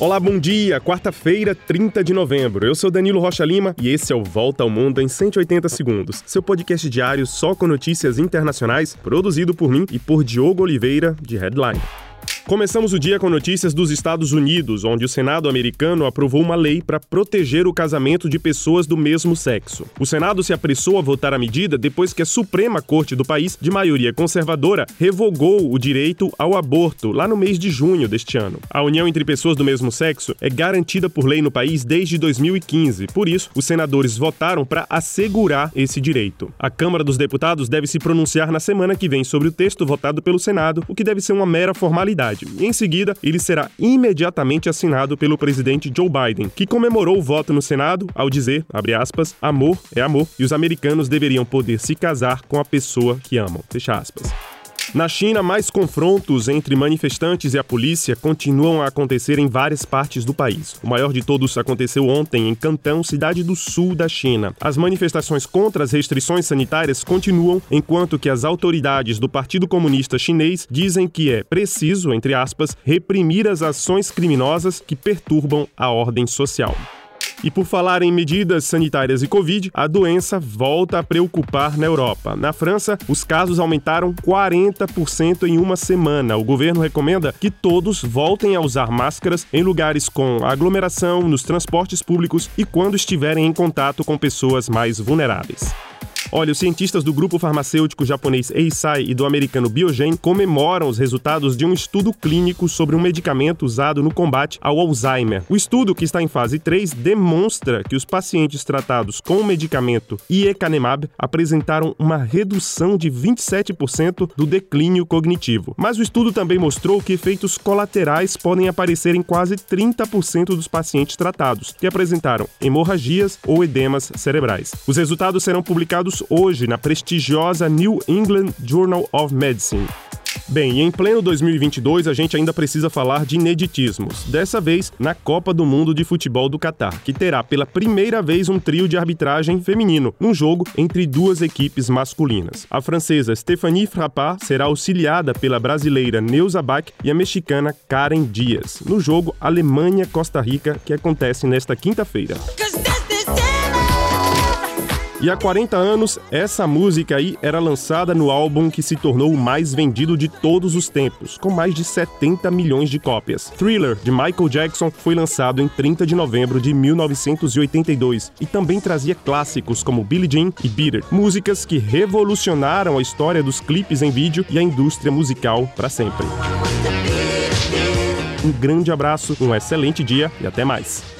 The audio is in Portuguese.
Olá, bom dia. Quarta-feira, 30 de novembro. Eu sou Danilo Rocha Lima e esse é o Volta ao Mundo em 180 segundos. Seu podcast diário só com notícias internacionais, produzido por mim e por Diogo Oliveira, de Headline. Começamos o dia com notícias dos Estados Unidos, onde o Senado americano aprovou uma lei para proteger o casamento de pessoas do mesmo sexo. O Senado se apressou a votar a medida depois que a Suprema Corte do país, de maioria conservadora, revogou o direito ao aborto lá no mês de junho deste ano. A união entre pessoas do mesmo sexo é garantida por lei no país desde 2015. Por isso, os senadores votaram para assegurar esse direito. A Câmara dos Deputados deve se pronunciar na semana que vem sobre o texto votado pelo Senado, o que deve ser uma mera formalidade. Em seguida, ele será imediatamente assinado pelo presidente Joe Biden, que comemorou o voto no Senado ao dizer, aspas, amor é amor e os americanos deveriam poder se casar com a pessoa que amam. Fecha aspas. Na China, mais confrontos entre manifestantes e a polícia continuam a acontecer em várias partes do país. O maior de todos aconteceu ontem em Cantão, cidade do sul da China. As manifestações contra as restrições sanitárias continuam, enquanto que as autoridades do Partido Comunista Chinês dizem que é preciso, entre aspas, reprimir as ações criminosas que perturbam a ordem social. E por falar em medidas sanitárias e Covid, a doença volta a preocupar na Europa. Na França, os casos aumentaram 40% em uma semana. O governo recomenda que todos voltem a usar máscaras em lugares com aglomeração, nos transportes públicos e quando estiverem em contato com pessoas mais vulneráveis. Olha, os cientistas do grupo farmacêutico japonês Eisai e do americano Biogen comemoram os resultados de um estudo clínico sobre um medicamento usado no combate ao Alzheimer. O estudo, que está em fase 3, demonstra que os pacientes tratados com o medicamento Iecanemab apresentaram uma redução de 27% do declínio cognitivo. Mas o estudo também mostrou que efeitos colaterais podem aparecer em quase 30% dos pacientes tratados, que apresentaram hemorragias ou edemas cerebrais. Os resultados serão publicados hoje na prestigiosa New England Journal of Medicine. Bem, em pleno 2022 a gente ainda precisa falar de ineditismos. Dessa vez na Copa do Mundo de Futebol do Catar, que terá pela primeira vez um trio de arbitragem feminino, num jogo entre duas equipes masculinas. A francesa Stéphanie Frappard será auxiliada pela brasileira Neuza Bach e a mexicana Karen Dias, no jogo Alemanha-Costa Rica, que acontece nesta quinta-feira. E há 40 anos, essa música aí era lançada no álbum que se tornou o mais vendido de todos os tempos, com mais de 70 milhões de cópias. Thriller, de Michael Jackson, foi lançado em 30 de novembro de 1982 e também trazia clássicos como Billie Jean e It, músicas que revolucionaram a história dos clipes em vídeo e a indústria musical para sempre. Um grande abraço, um excelente dia e até mais.